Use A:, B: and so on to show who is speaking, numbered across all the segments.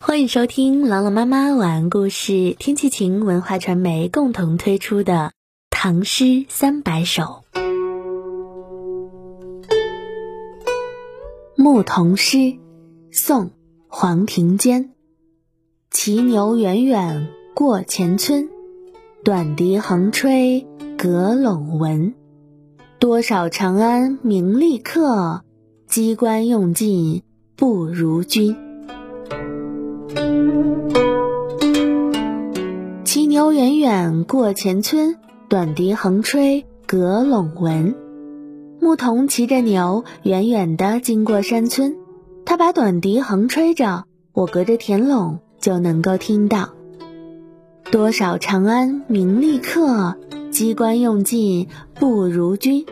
A: 欢迎收听朗朗妈妈晚安故事，天气晴文化传媒共同推出的《唐诗三百首》《牧童诗》，宋·黄庭坚。骑牛远远过前村，短笛横吹隔陇闻。多少长安名利客，机关用尽不如君。远过前村，短笛横吹阁陇闻。牧童骑着牛，远远地经过山村，他把短笛横吹着，我隔着田垄就能够听到。多少长安名利客，机关用尽不如君。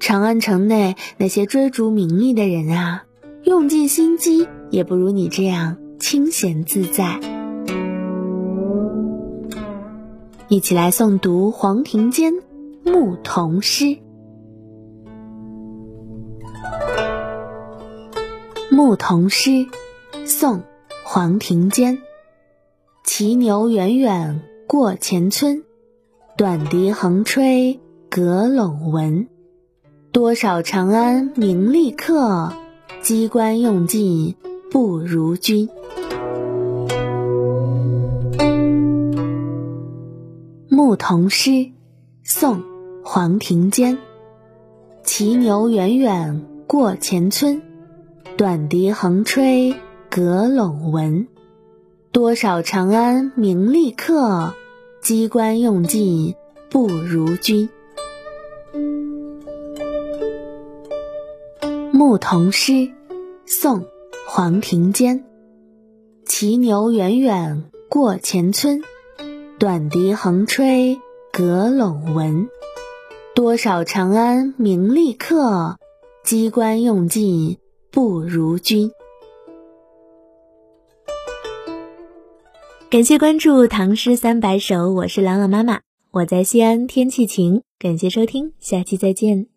A: 长安城内那些追逐名利的人啊，用尽心机也不如你这样。清闲自在，一起来诵读黄庭坚《牧童诗》。《牧童诗》，宋·黄庭坚。骑牛远远过前村，短笛横吹阁陇闻。多少长安名利客，机关用尽不如君。牧童诗，宋·黄庭坚。骑牛远远过前村，短笛横吹阁陇闻。多少长安名利客，机关用尽不如君。牧童诗，宋·黄庭坚。骑牛远远过前村。短笛横吹阁陇闻，多少长安名利客，机关用尽不如君。感谢关注《唐诗三百首》，我是朗朗妈妈，我在西安，天气晴。感谢收听，下期再见。